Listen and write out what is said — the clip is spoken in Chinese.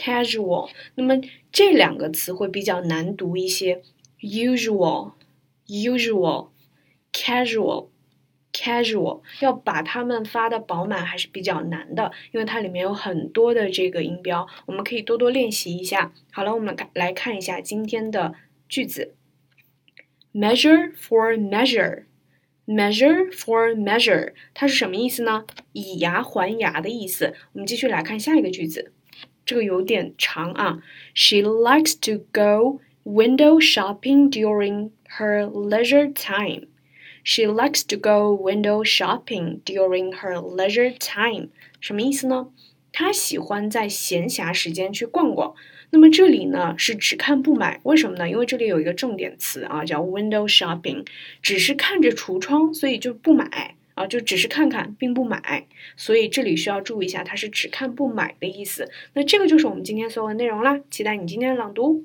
casual，那么这两个词会比较难读一些。usual，usual，casual，casual，要把它们发的饱满还是比较难的，因为它里面有很多的这个音标，我们可以多多练习一下。好了，我们来看一下今天的句子。Measure for measure，measure for measure，它是什么意思呢？以牙还牙的意思。我们继续来看下一个句子。这个有点长啊。She likes to go window shopping during her leisure time. She likes to go window shopping during her leisure time. 什么意思呢？她喜欢在闲暇时间去逛逛。那么这里呢是只看不买，为什么呢？因为这里有一个重点词啊，叫 window shopping，只是看着橱窗，所以就不买。 啊，就只是看看，并不买，所以这里需要注意一下，它是只看不买的意思。那这个就是我们今天所有的内容啦，期待你今天的朗读。